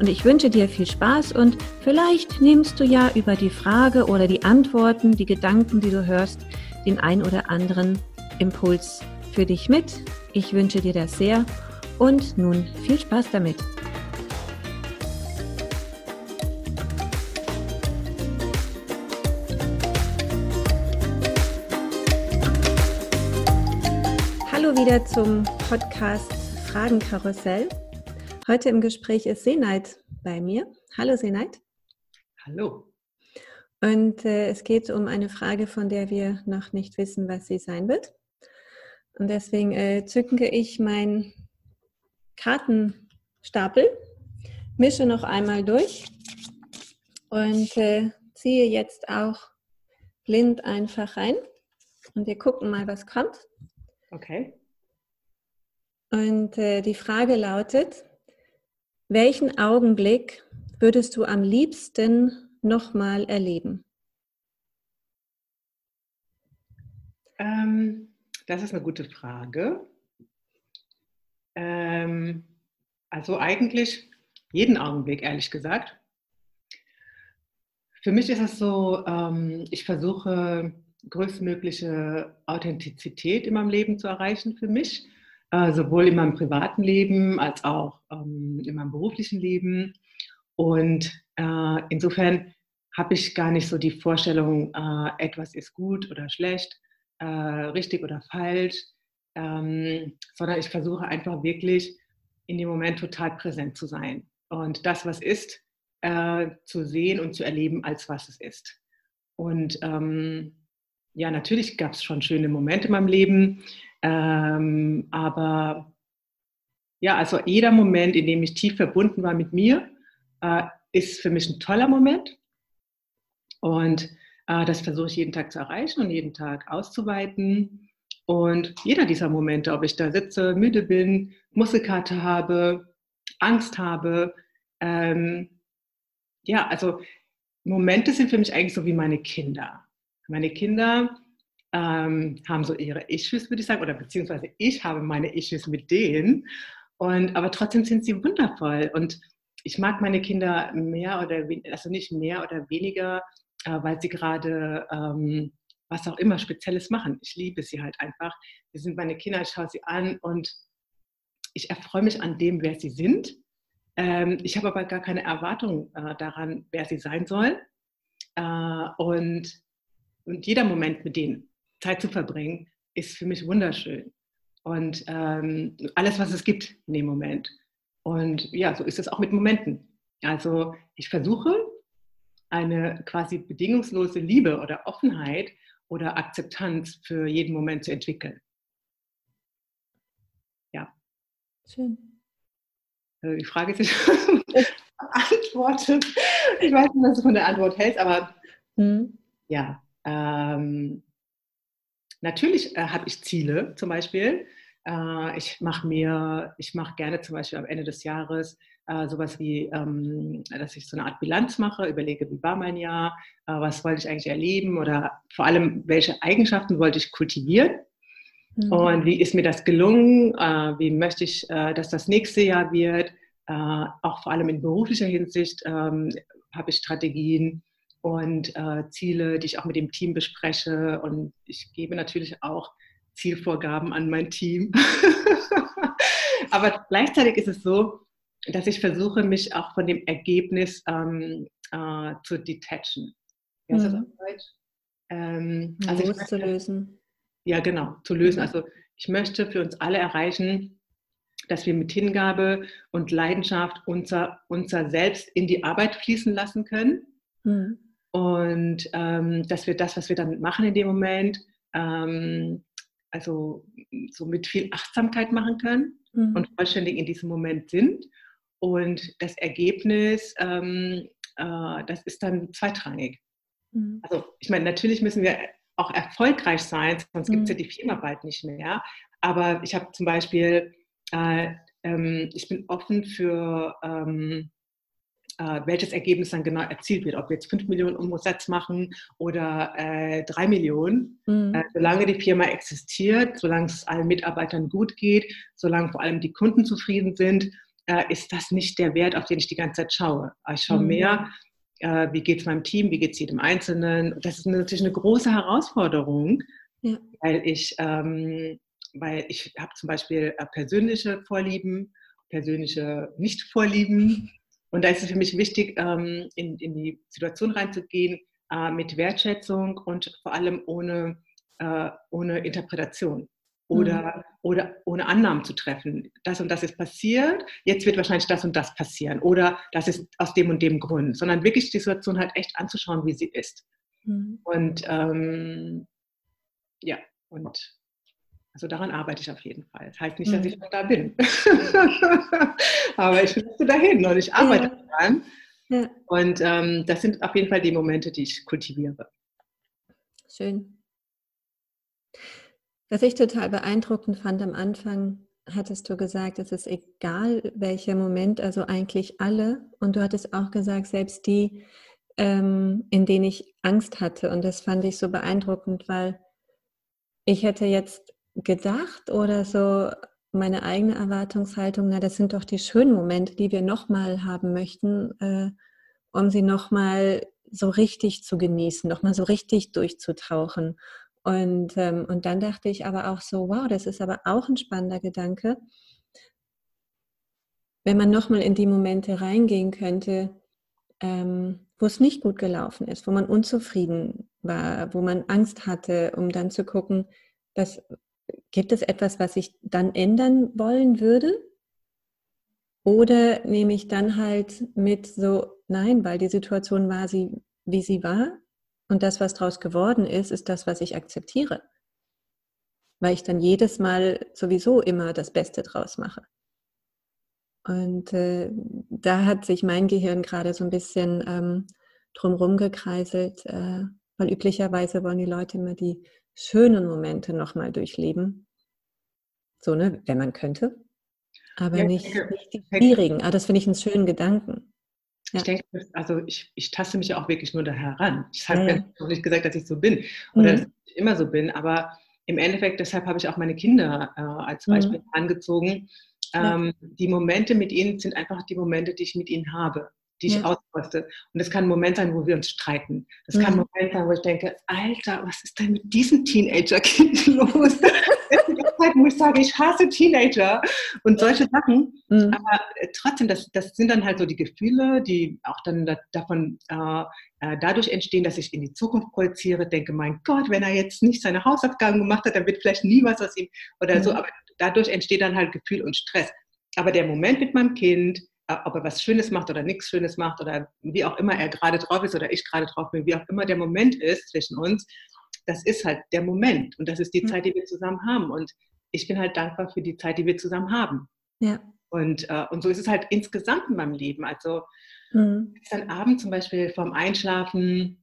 und ich wünsche dir viel Spaß und vielleicht nimmst du ja über die Frage oder die Antworten, die Gedanken, die du hörst, den ein oder anderen Impuls für dich mit. Ich wünsche dir das sehr und nun viel Spaß damit. Hallo wieder zum Podcast Fragenkarussell. Heute im Gespräch ist Seneit bei mir. Hallo Seneit. Hallo. Und äh, es geht um eine Frage, von der wir noch nicht wissen, was sie sein wird. Und deswegen äh, zücke ich meinen Kartenstapel, mische noch einmal durch und äh, ziehe jetzt auch blind einfach rein. Und wir gucken mal, was kommt. Okay. Und äh, die Frage lautet, welchen Augenblick würdest du am liebsten nochmal erleben? Ähm, das ist eine gute Frage. Ähm, also eigentlich jeden Augenblick, ehrlich gesagt. Für mich ist es so, ähm, ich versuche größtmögliche Authentizität in meinem Leben zu erreichen für mich äh, sowohl in meinem privaten Leben als auch ähm, in meinem beruflichen Leben. Und äh, insofern habe ich gar nicht so die Vorstellung, äh, etwas ist gut oder schlecht, äh, richtig oder falsch, ähm, sondern ich versuche einfach wirklich in dem Moment total präsent zu sein und das, was ist, äh, zu sehen und zu erleben, als was es ist. Und ähm, ja, natürlich gab es schon schöne Momente in meinem Leben, ähm, aber ja, also jeder Moment, in dem ich tief verbunden war mit mir, äh, ist für mich ein toller Moment. Und äh, das versuche ich jeden Tag zu erreichen und jeden Tag auszuweiten. Und jeder dieser Momente, ob ich da sitze, müde bin, Muskelkarte habe, Angst habe, ähm, ja, also Momente sind für mich eigentlich so wie meine Kinder. Meine Kinder ähm, haben so ihre Issues, würde ich sagen, oder beziehungsweise ich habe meine Issues mit denen. Und, aber trotzdem sind sie wundervoll. Und ich mag meine Kinder mehr oder weniger, also nicht mehr oder weniger, äh, weil sie gerade ähm, was auch immer Spezielles machen. Ich liebe sie halt einfach. Sie sind meine Kinder, ich schaue sie an und ich erfreue mich an dem, wer sie sind. Ähm, ich habe aber gar keine Erwartung äh, daran, wer sie sein soll. Äh, und, und jeder Moment mit denen Zeit zu verbringen, ist für mich wunderschön. Und ähm, alles, was es gibt in dem Moment. Und ja, so ist es auch mit Momenten. Also ich versuche eine quasi bedingungslose Liebe oder Offenheit oder Akzeptanz für jeden Moment zu entwickeln. Ja. Schön. Also die Frage ist beantwortet. Ich weiß nicht, was du von der Antwort hältst, aber hm. ja. Ähm, Natürlich äh, habe ich Ziele, zum Beispiel. Äh, ich mache mir, ich mache gerne zum Beispiel am Ende des Jahres äh, sowas wie, ähm, dass ich so eine Art Bilanz mache, überlege, wie war mein Jahr, äh, was wollte ich eigentlich erleben oder vor allem, welche Eigenschaften wollte ich kultivieren. Mhm. Und wie ist mir das gelungen? Äh, wie möchte ich, äh, dass das nächste Jahr wird? auch vor allem in beruflicher Hinsicht ähm, habe ich Strategien und äh, Ziele, die ich auch mit dem Team bespreche. Und ich gebe natürlich auch Zielvorgaben an mein Team. Aber gleichzeitig ist es so, dass ich versuche, mich auch von dem Ergebnis ähm, äh, zu detachen. Ja, ist das mhm. auf Deutsch? Ähm, also möchte, zu lösen. Ja, genau, zu lösen. Also ich möchte für uns alle erreichen, dass wir mit Hingabe und Leidenschaft unser, unser Selbst in die Arbeit fließen lassen können. Mhm und ähm, dass wir das, was wir damit machen in dem Moment, ähm, also so mit viel Achtsamkeit machen können mhm. und vollständig in diesem Moment sind. Und das Ergebnis ähm, äh, das ist dann zweitrangig. Mhm. Also ich meine, natürlich müssen wir auch erfolgreich sein, sonst gibt es ja mhm. die Firma bald nicht mehr. Aber ich habe zum Beispiel, äh, ähm, ich bin offen für ähm, äh, welches Ergebnis dann genau erzielt wird. Ob wir jetzt 5 Millionen Umsatz machen oder äh, 3 Millionen. Mhm. Äh, solange die Firma existiert, solange es allen Mitarbeitern gut geht, solange vor allem die Kunden zufrieden sind, äh, ist das nicht der Wert, auf den ich die ganze Zeit schaue. Ich schaue mhm. mehr, äh, wie geht es meinem Team, wie geht es jedem Einzelnen. Das ist natürlich eine große Herausforderung, ja. weil ich, ähm, weil ich habe zum Beispiel äh, persönliche Vorlieben, persönliche Nicht-Vorlieben. Und da ist es für mich wichtig, ähm, in, in die Situation reinzugehen äh, mit Wertschätzung und vor allem ohne, äh, ohne Interpretation oder, mhm. oder ohne Annahmen zu treffen. Das und das ist passiert, jetzt wird wahrscheinlich das und das passieren oder das ist aus dem und dem Grund, sondern wirklich die Situation halt echt anzuschauen, wie sie ist. Mhm. Und ähm, ja, und also daran arbeite ich auf jeden Fall. Das heißt nicht, dass ich mhm. noch da bin. Aber ich möchte dahin und ich arbeite ja. daran. Ja. Und ähm, das sind auf jeden Fall die Momente, die ich kultiviere. Schön. Was ich total beeindruckend fand am Anfang, hattest du gesagt, es ist egal, welcher Moment, also eigentlich alle. Und du hattest auch gesagt, selbst die, ähm, in denen ich Angst hatte. Und das fand ich so beeindruckend, weil ich hätte jetzt gedacht oder so meine eigene Erwartungshaltung, na, das sind doch die schönen Momente, die wir nochmal haben möchten, äh, um sie nochmal so richtig zu genießen, nochmal so richtig durchzutauchen. Und, ähm, und dann dachte ich aber auch so, wow, das ist aber auch ein spannender Gedanke. Wenn man nochmal in die Momente reingehen könnte, ähm, wo es nicht gut gelaufen ist, wo man unzufrieden war, wo man Angst hatte, um dann zu gucken, dass, gibt es etwas, was ich dann ändern wollen würde? Oder nehme ich dann halt mit so, nein, weil die Situation war sie, wie sie war, und das, was daraus geworden ist, ist das, was ich akzeptiere. Weil ich dann jedes Mal sowieso immer das Beste draus mache. Und äh, da hat sich mein Gehirn gerade so ein bisschen ähm, drumherum gekreiselt, äh, weil üblicherweise wollen die Leute immer die schönen Momente nochmal durchleben. So, ne, wenn man könnte. Aber ja, nicht, nicht die schwierigen. Ah, das finde ich einen schönen Gedanken. Ja. Ich denke, also ich, ich taste mich ja auch wirklich nur da heran. Ich habe ja, noch nicht gesagt, dass ich so bin oder mhm. dass ich immer so bin, aber im Endeffekt, deshalb habe ich auch meine Kinder äh, als mhm. Beispiel mhm. angezogen. Ähm. Die Momente mit ihnen sind einfach die Momente, die ich mit ihnen habe, die ich ja. auskoste. Und das kann ein Moment sein, wo wir uns streiten. Das mhm. kann ein Moment sein, wo ich denke, Alter, was ist denn mit diesem Teenager-Kind los? Zeiten, wo ich sage, ich hasse Teenager und solche Sachen. Mhm. Aber äh, trotzdem, das, das sind dann halt so die Gefühle, die auch dann da, davon äh, äh, dadurch entstehen, dass ich in die Zukunft projiziere, denke, mein Gott, wenn er jetzt nicht seine Hausaufgaben gemacht hat, dann wird vielleicht nie was aus ihm oder mhm. so. Aber dadurch entsteht dann halt Gefühl und Stress. Aber der Moment mit meinem Kind, ob er was Schönes macht oder nichts Schönes macht oder wie auch immer er gerade drauf ist oder ich gerade drauf bin, wie auch immer der Moment ist zwischen uns, das ist halt der Moment und das ist die Zeit, die wir zusammen haben. Und ich bin halt dankbar für die Zeit, die wir zusammen haben. Ja. Und, äh, und so ist es halt insgesamt in meinem Leben. Also mhm. dann abends zum Beispiel vorm Einschlafen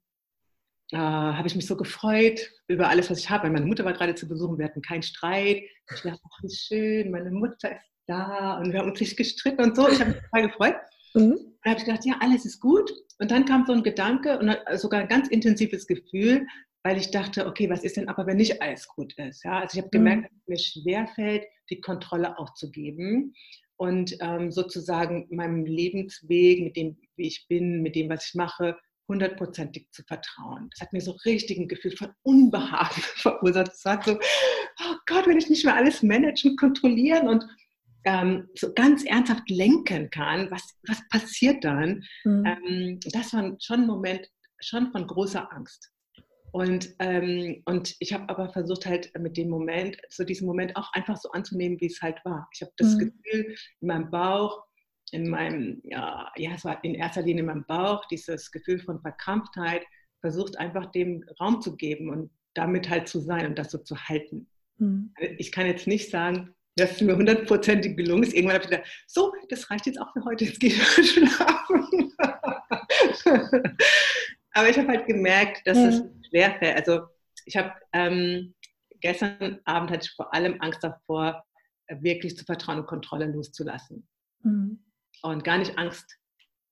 äh, habe ich mich so gefreut über alles, was ich habe. Meine Mutter war gerade zu besuchen, wir hatten keinen Streit. Ich dachte, ach, wie schön, meine Mutter ist da und wir haben uns nicht gestritten und so. Ich habe mich total gefreut. Mhm. Und habe ich gedacht, ja, alles ist gut. Und dann kam so ein Gedanke und sogar ein ganz intensives Gefühl, weil ich dachte, okay, was ist denn aber, wenn nicht alles gut ist? Ja, also ich habe gemerkt, mhm. dass es mir schwerfällt, die Kontrolle aufzugeben und ähm, sozusagen meinem Lebensweg, mit dem, wie ich bin, mit dem, was ich mache, hundertprozentig zu vertrauen. Das hat mir so richtig ein Gefühl von Unbehagen verursacht. Es war so, oh Gott, wenn ich nicht mehr alles managen, kontrollieren und ähm, so ganz ernsthaft lenken kann, was, was passiert dann? Mhm. Ähm, das war schon ein Moment schon von großer Angst. Und, ähm, und ich habe aber versucht halt mit dem Moment, so diesen Moment auch einfach so anzunehmen, wie es halt war. Ich habe das mhm. Gefühl in meinem Bauch, in meinem, ja, ja, es war in erster Linie in meinem Bauch, dieses Gefühl von Verkrampftheit, versucht einfach dem Raum zu geben und damit halt zu sein und das so zu halten. Mhm. Ich kann jetzt nicht sagen, das ist mir hundertprozentig gelungen. Irgendwann habe ich gedacht, so, das reicht jetzt auch für heute, jetzt gehe ich schlafen. Aber ich habe halt gemerkt, dass ja. es schwerfällt. Also ich habe ähm, gestern Abend hatte ich vor allem Angst davor, wirklich zu vertrauen und Kontrolle loszulassen. Mhm. Und gar nicht Angst.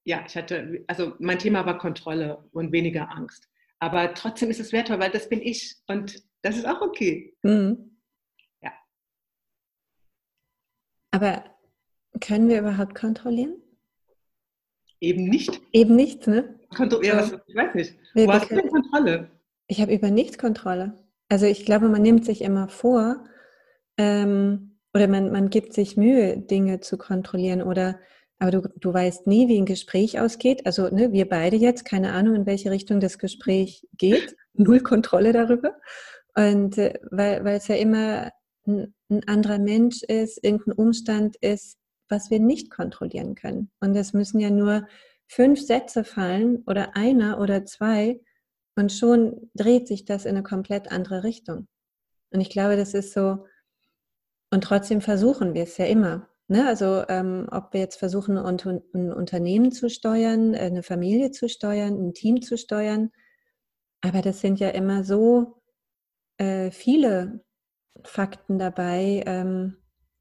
Ja, ich hatte, also mein Thema war Kontrolle und weniger Angst. Aber trotzdem ist es wertvoll, weil das bin ich und das ist auch okay. Mhm. Ja. Aber können wir überhaupt kontrollieren? Eben nicht. Eben nicht, ne? Kontro ja, was, ich weiß nicht. Wo hast du denn Kontrolle? Ich habe über nichts Kontrolle. Also ich glaube, man nimmt sich immer vor ähm, oder man, man gibt sich Mühe, Dinge zu kontrollieren oder aber du, du weißt nie, wie ein Gespräch ausgeht. Also ne, wir beide jetzt, keine Ahnung, in welche Richtung das Gespräch geht. Null Kontrolle darüber. Und äh, weil, weil es ja immer ein, ein anderer Mensch ist, irgendein Umstand ist, was wir nicht kontrollieren können. Und es müssen ja nur fünf Sätze fallen oder einer oder zwei und schon dreht sich das in eine komplett andere Richtung. Und ich glaube, das ist so, und trotzdem versuchen wir es ja immer. Ne? Also ähm, ob wir jetzt versuchen, ein Unternehmen zu steuern, eine Familie zu steuern, ein Team zu steuern, aber das sind ja immer so äh, viele Fakten dabei. Ähm,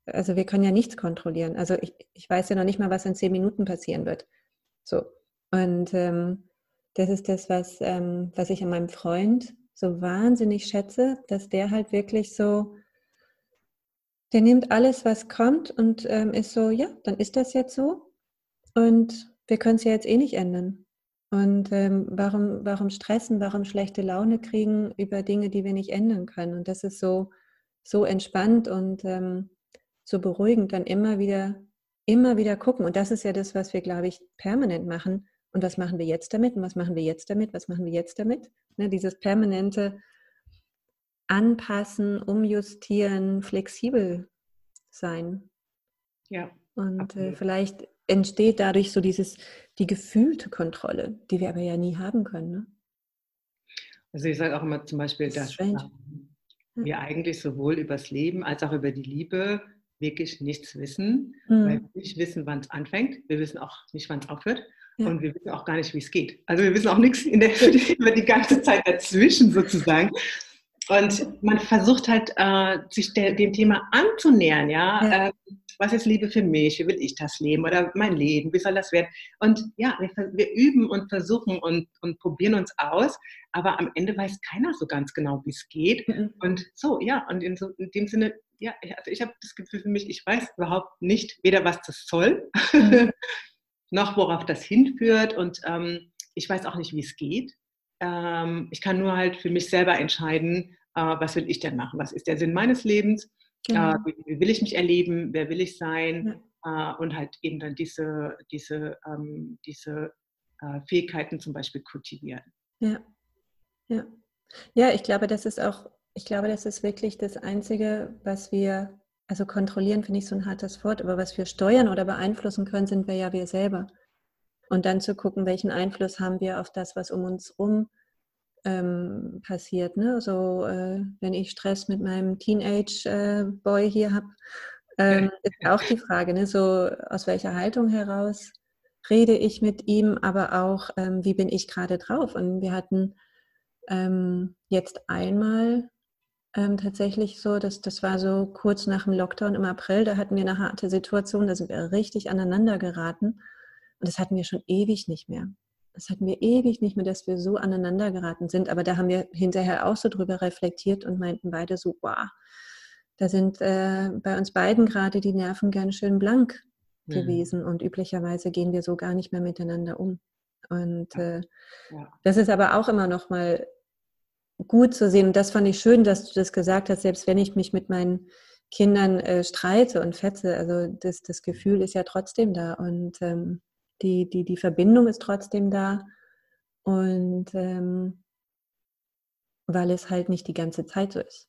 also wir können ja nichts kontrollieren. Also ich, ich weiß ja noch nicht mal, was in zehn Minuten passieren wird. So. Und ähm, das ist das, was, ähm, was ich an meinem Freund so wahnsinnig schätze, dass der halt wirklich so, der nimmt alles, was kommt und ähm, ist so, ja, dann ist das jetzt so. Und wir können es ja jetzt eh nicht ändern. Und ähm, warum, warum stressen, warum schlechte Laune kriegen über Dinge, die wir nicht ändern können? Und das ist so, so entspannt und ähm, so beruhigend, dann immer wieder, immer wieder gucken. Und das ist ja das, was wir, glaube ich, permanent machen. Und was machen wir jetzt damit? Und was machen wir jetzt damit? Was machen wir jetzt damit? Ne, dieses permanente Anpassen, Umjustieren, flexibel sein. Ja. Und äh, vielleicht entsteht dadurch so dieses, die gefühlte Kontrolle, die wir aber ja nie haben können. Ne? Also ich sage auch immer zum Beispiel, das dass wir eigentlich sowohl über das Leben als auch über die Liebe wirklich nichts wissen, mhm. weil wir nicht wissen, wann es anfängt. Wir wissen auch nicht, wann es aufhört. Ja. Und wir wissen auch gar nicht, wie es geht. Also wir wissen auch nichts in der, über die ganze Zeit dazwischen sozusagen. Und man versucht halt, äh, sich der, dem Thema anzunähern, ja. ja. Äh, was ist Liebe für mich? Wie will ich das leben? Oder mein Leben? Wie soll das werden? Und ja, wir, wir üben und versuchen und, und probieren uns aus, aber am Ende weiß keiner so ganz genau, wie es geht. Mhm. Und so, ja, und in, so, in dem Sinne, ja, also ich habe das Gefühl für mich, ich weiß überhaupt nicht, weder was das soll, mhm. noch worauf das hinführt. Und ähm, ich weiß auch nicht, wie es geht. Ähm, ich kann nur halt für mich selber entscheiden, äh, was will ich denn machen? Was ist der Sinn meines Lebens? Äh, genau. Äh, wie, wie, will ich mich erleben? Wer will ich sein? Ja. Äh, und halt eben dann diese, diese, ähm, diese äh, Fähigkeiten zum Beispiel kultivieren. Ja. Ja. Ja, ich glaube, das ist auch, ich glaube, das ist wirklich das Einzige, was wir also kontrollieren finde ich so ein hartes Wort, aber was wir steuern oder beeinflussen können, sind wir ja wir selber. Und dann zu gucken, welchen Einfluss haben wir auf das, was um uns herum ähm, passiert. Ne? So, äh, wenn ich Stress mit meinem Teenage-Boy äh, hier habe, ähm, ist auch die Frage, ne? so aus welcher Haltung heraus rede ich mit ihm, aber auch, ähm, wie bin ich gerade drauf. Und wir hatten ähm, jetzt einmal ähm, tatsächlich so, dass das war so kurz nach dem Lockdown im April, da hatten wir eine harte Situation, da sind wir richtig aneinander geraten und das hatten wir schon ewig nicht mehr. Das hatten wir ewig nicht mehr, dass wir so aneinander geraten sind, aber da haben wir hinterher auch so drüber reflektiert und meinten beide so, wow, da sind äh, bei uns beiden gerade die Nerven ganz schön blank mhm. gewesen und üblicherweise gehen wir so gar nicht mehr miteinander um. Und äh, ja. das ist aber auch immer noch mal gut zu sehen. Und das fand ich schön, dass du das gesagt hast, selbst wenn ich mich mit meinen Kindern äh, streite und fetze, also das, das Gefühl ist ja trotzdem da und ähm, die, die, die Verbindung ist trotzdem da. Und ähm, weil es halt nicht die ganze Zeit so ist.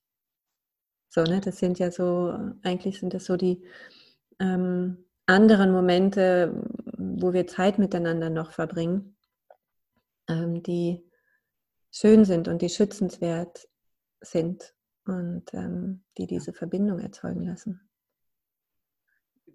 So, ne, das sind ja so, eigentlich sind das so die ähm, anderen Momente, wo wir Zeit miteinander noch verbringen, ähm, die schön sind und die schützenswert sind und ähm, die diese Verbindung erzeugen lassen.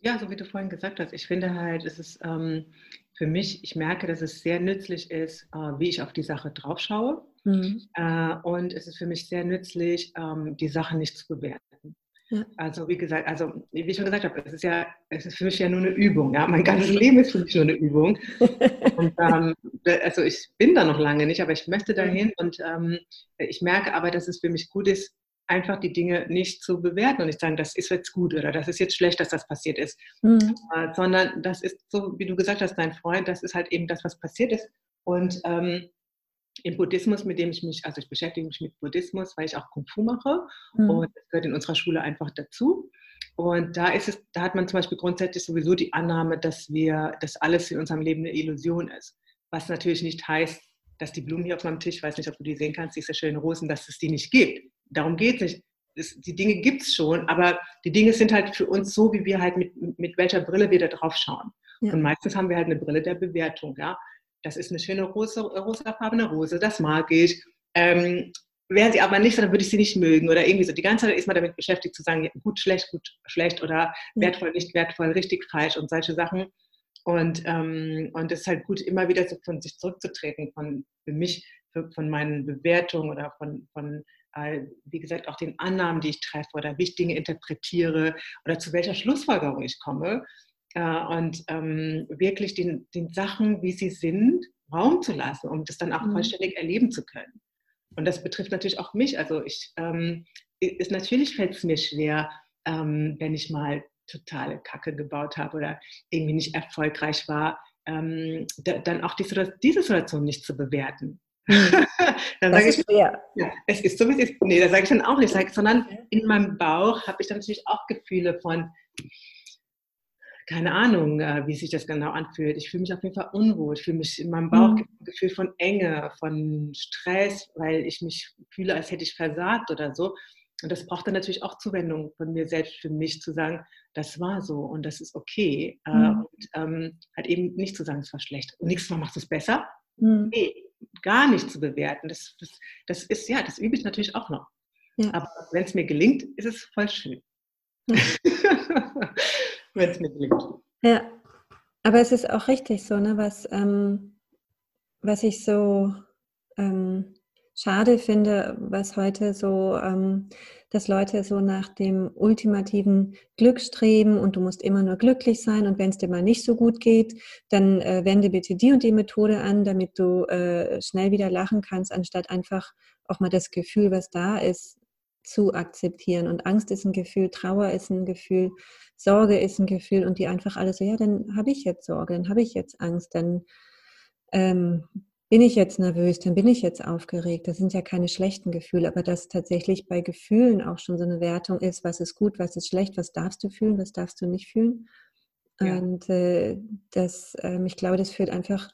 Ja, so wie du vorhin gesagt hast, ich finde halt, es ist ähm, für mich, ich merke, dass es sehr nützlich ist, äh, wie ich auf die Sache drauf schaue. Mhm. Äh, und es ist für mich sehr nützlich, ähm, die Sachen nicht zu bewerten. Ja. Also wie gesagt, also wie ich schon gesagt habe, es ist ja, es ist für mich ja nur eine Übung. Ja? Mein ganzes Leben ist für mich nur eine Übung. Und, ähm, also ich bin da noch lange nicht, aber ich möchte dahin und ähm, ich merke aber, dass es für mich gut ist, einfach die Dinge nicht zu bewerten und nicht sagen, das ist jetzt gut oder das ist jetzt schlecht, dass das passiert ist, mhm. äh, sondern das ist so, wie du gesagt hast, dein Freund, das ist halt eben das, was passiert ist. Und ähm, im Buddhismus, mit dem ich mich, also ich beschäftige mich mit Buddhismus, weil ich auch Kung Fu mache mhm. und das gehört in unserer Schule einfach dazu. Und da ist es, da hat man zum Beispiel grundsätzlich sowieso die Annahme, dass wir, dass alles in unserem Leben eine Illusion ist. Was natürlich nicht heißt, dass die Blumen hier auf meinem Tisch, weiß nicht, ob du die sehen kannst, diese schönen Rosen, dass es die nicht gibt. Darum geht es nicht. Es, die Dinge gibt es schon, aber die Dinge sind halt für uns so, wie wir halt mit, mit welcher Brille wir da drauf schauen. Ja. Und meistens haben wir halt eine Brille der Bewertung. Ja? Das ist eine schöne rosa, rosafarbene Rose, das mag ich. Ähm, wäre sie aber nicht, dann würde ich sie nicht mögen oder irgendwie so. Die ganze Zeit ist man damit beschäftigt zu sagen, gut, schlecht, gut, schlecht oder wertvoll, nicht wertvoll, richtig, falsch und solche Sachen. Und, ähm, und es ist halt gut, immer wieder so von sich zurückzutreten, von für mich, für, von meinen Bewertungen oder von, von äh, wie gesagt, auch den Annahmen, die ich treffe oder wie ich Dinge interpretiere oder zu welcher Schlussfolgerung ich komme. Äh, und ähm, wirklich den, den Sachen, wie sie sind, Raum zu lassen, um das dann auch mhm. vollständig erleben zu können. Und das betrifft natürlich auch mich. Also ich, ähm, ist, natürlich fällt es mir schwer, ähm, wenn ich mal totale Kacke gebaut habe oder irgendwie nicht erfolgreich war, ähm, da, dann auch die, diese Situation nicht zu bewerten. Mhm. dann ist ich, schwer. Ja, es ist so, wie es ist. Nee, das sage ich dann auch nicht, sondern in meinem Bauch habe ich dann natürlich auch Gefühle von, keine Ahnung, äh, wie sich das genau anfühlt. Ich fühle mich auf jeden Fall unwohl. Ich fühle mich in meinem Bauch mhm. ein Gefühl von Enge, von Stress, weil ich mich fühle, als hätte ich versagt oder so. Und das braucht dann natürlich auch Zuwendung von mir selbst für mich zu sagen, das war so und das ist okay. Äh, mhm. Und ähm, halt eben nicht zu sagen, es war schlecht. Und nächstes Mal machst du es besser. Mhm. Nee, gar nicht zu bewerten. Das, das, das ist, ja, das übe ich natürlich auch noch. Ja. Aber wenn es mir gelingt, ist es voll schön. Ja. wenn es mir gelingt. Ja, aber es ist auch richtig so, ne, was, ähm, was ich so ähm, schade finde, was heute so, ähm, dass Leute so nach dem ultimativen Glück streben und du musst immer nur glücklich sein und wenn es dir mal nicht so gut geht, dann äh, wende bitte die und die Methode an, damit du äh, schnell wieder lachen kannst, anstatt einfach auch mal das Gefühl, was da ist, zu akzeptieren. Und Angst ist ein Gefühl, Trauer ist ein Gefühl, Sorge ist ein Gefühl und die einfach alle so, ja, dann habe ich jetzt Sorge, dann habe ich jetzt Angst, dann ähm, bin ich jetzt nervös, dann bin ich jetzt aufgeregt. Das sind ja keine schlechten Gefühle, aber dass tatsächlich bei Gefühlen auch schon so eine Wertung ist, was ist gut, was ist schlecht, was darfst du fühlen, was darfst du nicht fühlen. Ja. Und äh, das, äh, ich glaube, das führt einfach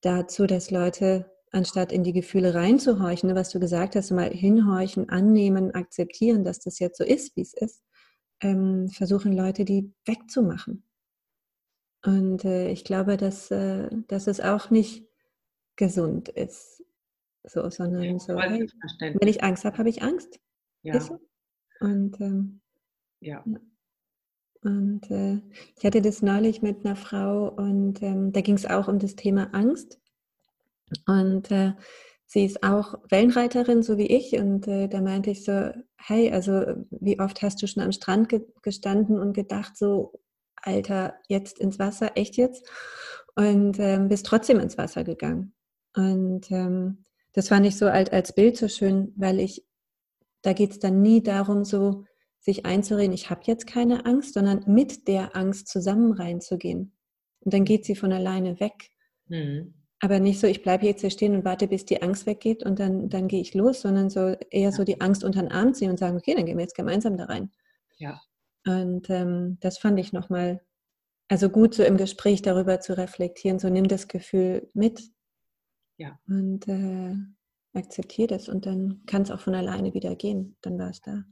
dazu, dass Leute anstatt in die Gefühle reinzuhorchen, ne, was du gesagt hast, mal hinhorchen, annehmen, akzeptieren, dass das jetzt so ist, wie es ist, ähm, versuchen Leute, die wegzumachen. Und äh, ich glaube, dass, äh, dass es auch nicht gesund ist, so, sondern ja, so, hey, wenn ich Angst habe, habe ich Angst. Ja. Und ähm, ja. Und äh, ich hatte das neulich mit einer Frau und ähm, da ging es auch um das Thema Angst. Und äh, sie ist auch Wellenreiterin, so wie ich. Und äh, da meinte ich so, hey, also wie oft hast du schon am Strand ge gestanden und gedacht, so, Alter, jetzt ins Wasser, echt jetzt? Und ähm, bist trotzdem ins Wasser gegangen. Und ähm, das fand ich so als, als Bild so schön, weil ich, da geht es dann nie darum, so sich einzureden, ich habe jetzt keine Angst, sondern mit der Angst zusammen reinzugehen. Und dann geht sie von alleine weg. Mhm. Aber nicht so, ich bleibe jetzt hier stehen und warte, bis die Angst weggeht und dann, dann gehe ich los, sondern so eher so die Angst unter den Arm ziehen und sagen, okay, dann gehen wir jetzt gemeinsam da rein. Ja. Und ähm, das fand ich nochmal, also gut so im Gespräch darüber zu reflektieren, so nimm das Gefühl mit. Ja. Und äh, akzeptiere das und dann kann es auch von alleine wieder gehen. Dann war es da.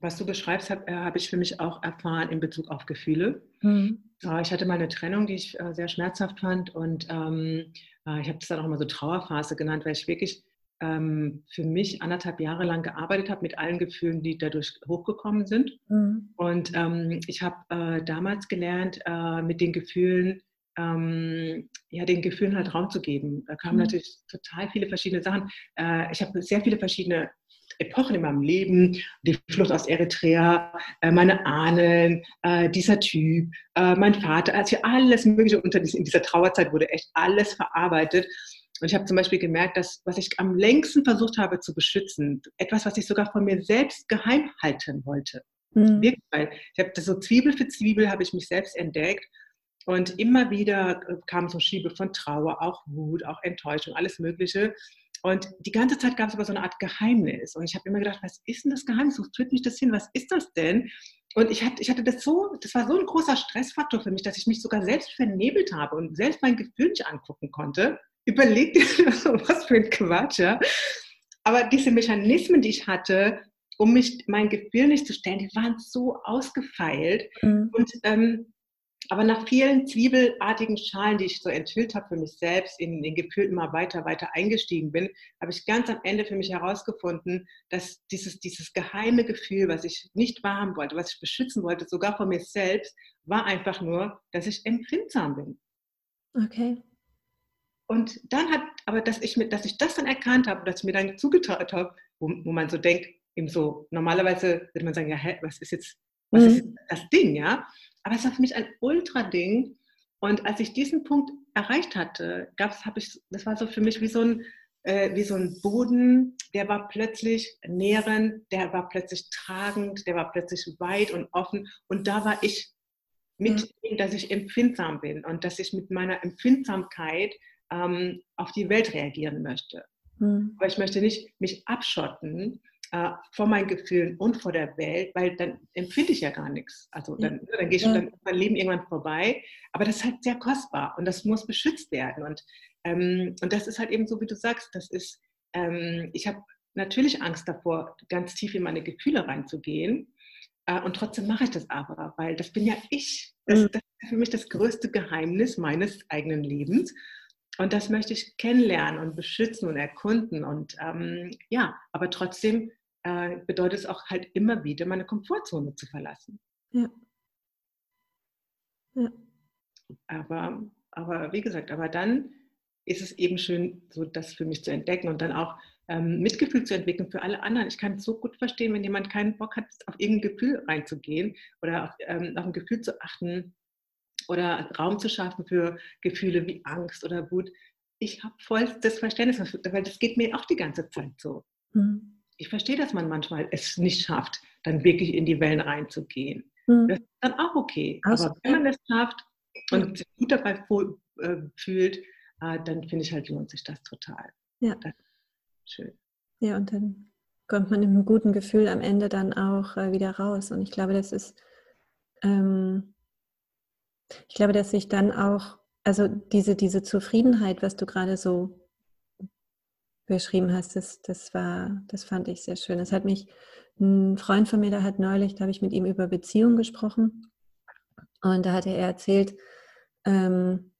Was du beschreibst, habe äh, hab ich für mich auch erfahren in Bezug auf Gefühle. Mhm. Ich hatte mal eine Trennung, die ich äh, sehr schmerzhaft fand und ähm, äh, ich habe das dann auch immer so Trauerphase genannt, weil ich wirklich ähm, für mich anderthalb Jahre lang gearbeitet habe mit allen Gefühlen, die dadurch hochgekommen sind. Mhm. Und ähm, ich habe äh, damals gelernt, äh, mit den Gefühlen, ähm, ja, den Gefühlen halt Raum zu geben. Da kamen mhm. natürlich total viele verschiedene Sachen. Äh, ich habe sehr viele verschiedene Epochen in meinem Leben, die Flucht aus Eritrea, äh, meine Ahnen, äh, dieser Typ, äh, mein Vater, also alles Mögliche unter in dieser Trauerzeit wurde echt alles verarbeitet. Und ich habe zum Beispiel gemerkt, dass was ich am längsten versucht habe zu beschützen, etwas, was ich sogar von mir selbst geheim halten wollte. Mhm. Wirklich, weil ich habe das so Zwiebel für Zwiebel habe ich mich selbst entdeckt und immer wieder kam so Schiebe von Trauer, auch Wut, auch Enttäuschung, alles Mögliche. Und die ganze Zeit gab es aber so eine Art Geheimnis. Und ich habe immer gedacht, was ist denn das Geheimnis? Wo führt mich das hin? Was ist das denn? Und ich hatte, ich hatte das so, das war so ein großer Stressfaktor für mich, dass ich mich sogar selbst vernebelt habe und selbst mein Gefühl nicht angucken konnte. Überleg dir, was für ein Quatsch, ja. Aber diese Mechanismen, die ich hatte, um mich mein Gefühl nicht zu stellen, die waren so ausgefeilt. Mhm. Und ähm, aber nach vielen zwiebelartigen Schalen, die ich so enthüllt habe für mich selbst, in den Gefühl immer weiter, weiter eingestiegen bin, habe ich ganz am Ende für mich herausgefunden, dass dieses, dieses geheime Gefühl, was ich nicht wahrhaben wollte, was ich beschützen wollte, sogar vor mir selbst, war einfach nur, dass ich empfindsam bin. Okay. Und dann hat, aber dass ich, dass ich das dann erkannt habe, dass ich mir dann zugetraut habe, wo, wo man so denkt, eben so, normalerweise würde man sagen, ja, hä, was ist jetzt, was mhm. ist das Ding, ja? Aber es war für mich ein Ultra-Ding. Und als ich diesen Punkt erreicht hatte, gab's, habe ich, das war so für mich wie so ein, äh, wie so ein Boden, der war plötzlich nährend, der war plötzlich tragend, der war plötzlich weit und offen. Und da war ich mit mhm. dem, dass ich empfindsam bin und dass ich mit meiner Empfindsamkeit ähm, auf die Welt reagieren möchte. Mhm. Aber ich möchte nicht mich abschotten äh, vor meinen Gefühlen und vor der Welt, weil dann empfinde ich ja gar nichts. Also dann, ja. dann gehe ich dann mein Leben irgendwann vorbei. Aber das ist halt sehr kostbar und das muss beschützt werden. Und, ähm, und das ist halt eben so, wie du sagst, das ist, ähm, ich habe natürlich Angst davor, ganz tief in meine Gefühle reinzugehen. Äh, und trotzdem mache ich das aber, weil das bin ja ich. Das, mhm. das ist für mich das größte Geheimnis meines eigenen Lebens. Und das möchte ich kennenlernen und beschützen und erkunden. Und ähm, ja, aber trotzdem äh, bedeutet es auch halt immer wieder, meine Komfortzone zu verlassen. Ja. ja. Aber, aber wie gesagt, aber dann ist es eben schön, so das für mich zu entdecken und dann auch ähm, Mitgefühl zu entwickeln für alle anderen. Ich kann es so gut verstehen, wenn jemand keinen Bock hat, auf irgendein Gefühl reinzugehen oder auf, ähm, auf ein Gefühl zu achten oder Raum zu schaffen für Gefühle wie Angst oder Wut. Ich habe voll das Verständnis, weil das geht mir auch die ganze Zeit so. Mhm ich verstehe, dass man manchmal es nicht schafft, dann wirklich in die Wellen reinzugehen. Mhm. Das ist dann auch okay. Also, Aber wenn man es schafft und sich gut dabei äh, fühlt, äh, dann finde ich halt, lohnt sich das total. Ja. Das schön. Ja, und dann kommt man mit einem guten Gefühl am Ende dann auch äh, wieder raus. Und ich glaube, das ist, ähm, ich glaube, dass sich dann auch, also diese, diese Zufriedenheit, was du gerade so beschrieben hast, das, das war, das fand ich sehr schön. Es hat mich, ein Freund von mir, der hat neulich, da habe ich mit ihm über Beziehungen gesprochen und da hatte er erzählt, ähm,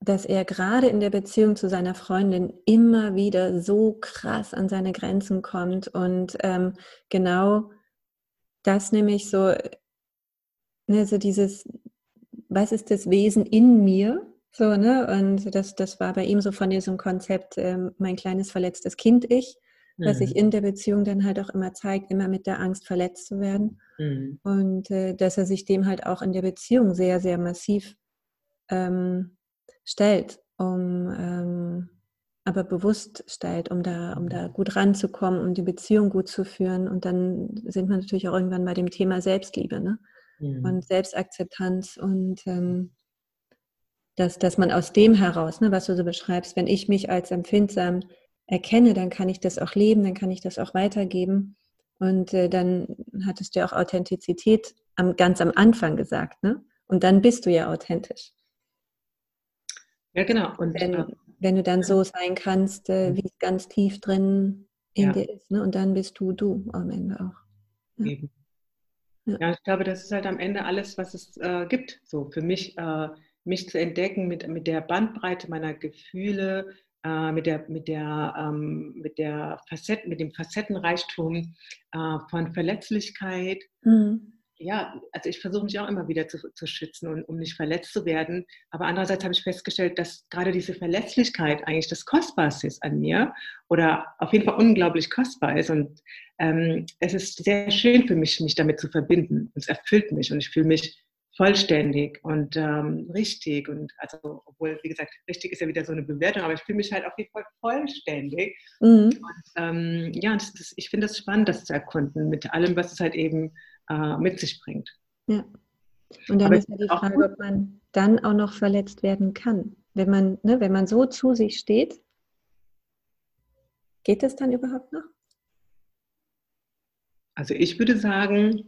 dass er gerade in der Beziehung zu seiner Freundin immer wieder so krass an seine Grenzen kommt und ähm, genau das nämlich so, ne, so dieses, was ist das Wesen in mir? So, ne? Und das, das war bei ihm so von diesem Konzept, ähm, mein kleines verletztes Kind-Ich, mhm. was sich mhm. in der Beziehung dann halt auch immer zeigt, immer mit der Angst verletzt zu werden. Mhm. Und äh, dass er sich dem halt auch in der Beziehung sehr, sehr massiv ähm, stellt, um ähm, aber bewusst stellt, um da, um da gut ranzukommen, um die Beziehung gut zu führen. Und dann sind wir natürlich auch irgendwann bei dem Thema Selbstliebe ne? Mhm. und Selbstakzeptanz und ähm, dass, dass man aus dem heraus, ne, was du so beschreibst, wenn ich mich als empfindsam erkenne, dann kann ich das auch leben, dann kann ich das auch weitergeben. Und äh, dann hattest du ja auch Authentizität am, ganz am Anfang gesagt, ne? Und dann bist du ja authentisch. Ja, genau. Und wenn, äh, wenn du dann so sein kannst, äh, mhm. wie es ganz tief drin in ja. dir ist, ne? Und dann bist du du am Ende auch. Ja. Ja. ich glaube, das ist halt am Ende alles, was es äh, gibt. So für mich äh, mich zu entdecken mit, mit der Bandbreite meiner Gefühle, äh, mit, der, mit, der, ähm, mit, der Facetten, mit dem Facettenreichtum äh, von Verletzlichkeit. Mhm. Ja, also ich versuche mich auch immer wieder zu, zu schützen, und, um nicht verletzt zu werden. Aber andererseits habe ich festgestellt, dass gerade diese Verletzlichkeit eigentlich das Kostbarste ist an mir oder auf jeden Fall unglaublich kostbar ist. Und ähm, es ist sehr schön für mich, mich damit zu verbinden. Es erfüllt mich und ich fühle mich vollständig und ähm, richtig. Und also, obwohl, wie gesagt, richtig ist ja wieder so eine Bewertung, aber ich fühle mich halt auf jeden Fall vollständig. Mhm. Und, ähm, ja, das, das, ich finde es spannend, das zu erkunden, mit allem, was es halt eben äh, mit sich bringt. Ja. Und dann aber ist ja die Frage, ob man dann auch noch verletzt werden kann. Wenn man, ne, wenn man so zu sich steht, geht es dann überhaupt noch? Also ich würde sagen,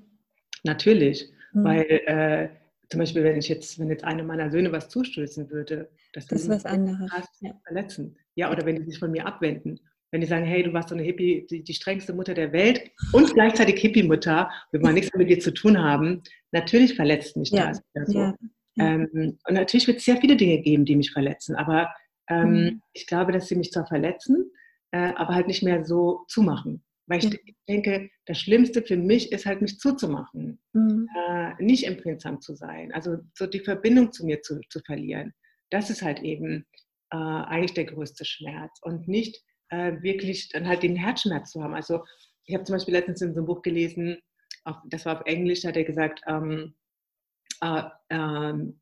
natürlich, mhm. weil äh, zum Beispiel, wenn ich jetzt, wenn jetzt einem meiner Söhne was zustößen würde, das, das ist was anderes. Ja. Verletzen. Ja, oder wenn die sich von mir abwenden. Wenn die sagen, hey, du warst so eine Hippie, die, die strengste Mutter der Welt und gleichzeitig Hippie-Mutter, wir wollen nichts mit dir zu tun haben, natürlich verletzt mich ja. das. So. Ja. Ähm, und natürlich wird es sehr viele Dinge geben, die mich verletzen, aber ähm, mhm. ich glaube, dass sie mich zwar verletzen, äh, aber halt nicht mehr so zumachen. Weil ich ja. denke, das Schlimmste für mich ist halt, mich zuzumachen, mhm. äh, nicht empfindsam zu sein, also so die Verbindung zu mir zu, zu verlieren. Das ist halt eben äh, eigentlich der größte Schmerz und nicht äh, wirklich dann halt den Herzschmerz zu haben. Also ich habe zum Beispiel letztens in so einem Buch gelesen, auf, das war auf Englisch, da hat er gesagt, ähm, uh, um,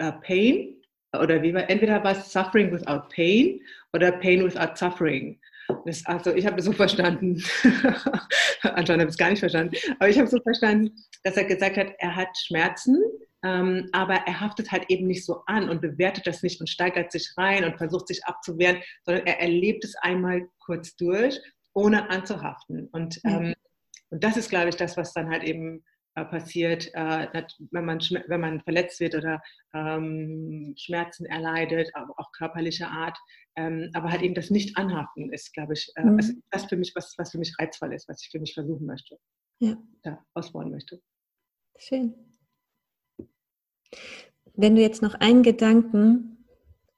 uh, Pain oder wie war, entweder war es Suffering without Pain oder Pain without Suffering. Das, also ich habe es so verstanden, anscheinend habe ich es gar nicht verstanden, aber ich habe so verstanden, dass er gesagt hat, er hat Schmerzen, ähm, aber er haftet halt eben nicht so an und bewertet das nicht und steigert sich rein und versucht sich abzuwehren, sondern er erlebt es einmal kurz durch, ohne anzuhaften. Und, ähm, und das ist, glaube ich, das, was dann halt eben passiert, äh, wenn, man, wenn man verletzt wird oder ähm, Schmerzen erleidet, aber auch körperlicher Art. Ähm, aber halt eben das Nicht-Anhaften ist, glaube ich, äh, mhm. also das für mich, was, was für mich reizvoll ist, was ich für mich versuchen möchte. Ja. ja ausbauen möchte. Schön. Wenn du jetzt noch einen Gedanken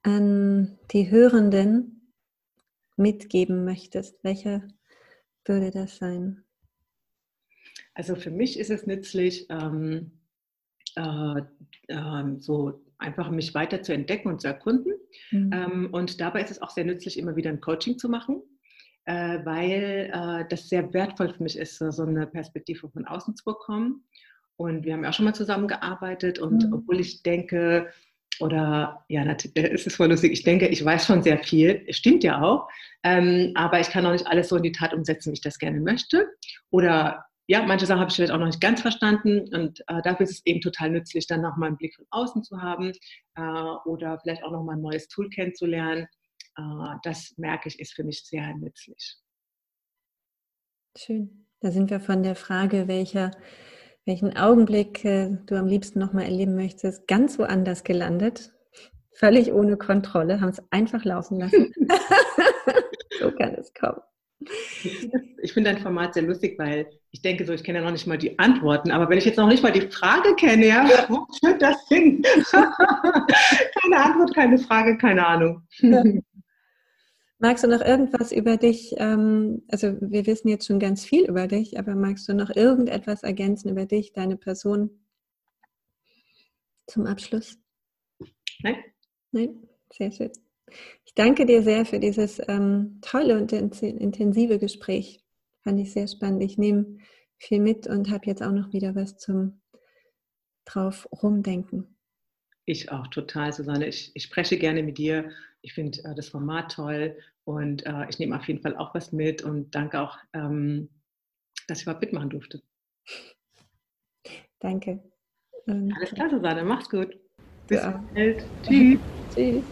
an die Hörenden mitgeben möchtest, welcher würde das sein? Also für mich ist es nützlich, ähm, äh, äh, so einfach mich weiter zu entdecken und zu erkunden. Mhm. Ähm, und dabei ist es auch sehr nützlich, immer wieder ein Coaching zu machen, äh, weil äh, das sehr wertvoll für mich ist, so eine Perspektive von außen zu bekommen. Und wir haben ja auch schon mal zusammengearbeitet und mhm. obwohl ich denke, oder ja, es ist voll lustig. Ich denke, ich weiß schon sehr viel. Es stimmt ja auch. Ähm, aber ich kann auch nicht alles so in die Tat umsetzen, wie ich das gerne möchte. Oder ja, manche Sachen habe ich vielleicht auch noch nicht ganz verstanden und äh, dafür ist es eben total nützlich, dann nochmal einen Blick von außen zu haben äh, oder vielleicht auch nochmal ein neues Tool kennenzulernen. Äh, das merke ich, ist für mich sehr nützlich. Schön. Da sind wir von der Frage, welcher, welchen Augenblick äh, du am liebsten nochmal erleben möchtest, ganz woanders gelandet. Völlig ohne Kontrolle, haben es einfach laufen lassen. so kann es kommen. Ich finde dein Format sehr lustig, weil ich denke so, ich kenne ja noch nicht mal die Antworten, aber wenn ich jetzt noch nicht mal die Frage kenne, ja, wo führt das hin? keine Antwort, keine Frage, keine Ahnung. Ja. Magst du noch irgendwas über dich? Ähm, also wir wissen jetzt schon ganz viel über dich, aber magst du noch irgendetwas ergänzen über dich, deine Person zum Abschluss? Nein. Nein? Sehr schön. Ich danke dir sehr für dieses ähm, tolle und intensive Gespräch. Fand ich sehr spannend. Ich nehme viel mit und habe jetzt auch noch wieder was zum drauf rumdenken. Ich auch total, Susanne. Ich, ich spreche gerne mit dir. Ich finde äh, das Format toll und äh, ich nehme auf jeden Fall auch was mit und danke auch, ähm, dass ich überhaupt mitmachen durfte. Danke. Und Alles klar, Susanne. Mach's gut. Bis bald. Tschüss. Tschüss.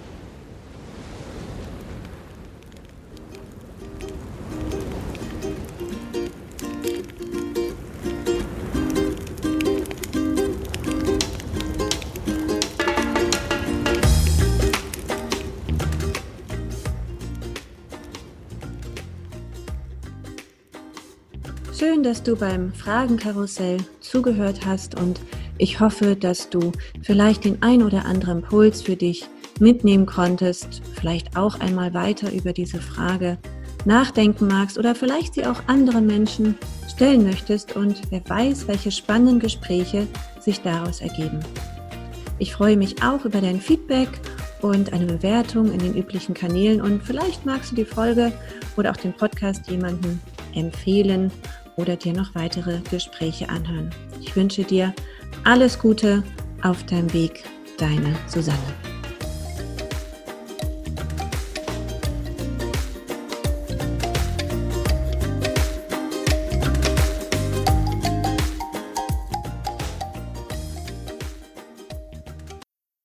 Schön, dass du beim Fragenkarussell zugehört hast und Ich hoffe, dass du vielleicht den ein oder anderen Impuls für dich mitnehmen konntest, vielleicht auch einmal weiter über diese Frage nachdenken magst oder vielleicht sie auch anderen Menschen stellen möchtest und wer weiß, welche spannenden Gespräche sich daraus ergeben. Ich freue mich auch über dein Feedback und eine Bewertung in den üblichen Kanälen und vielleicht magst du die Folge oder auch den Podcast jemandem empfehlen oder dir noch weitere Gespräche anhören. Ich wünsche dir alles Gute auf deinem Weg, deine Susanne.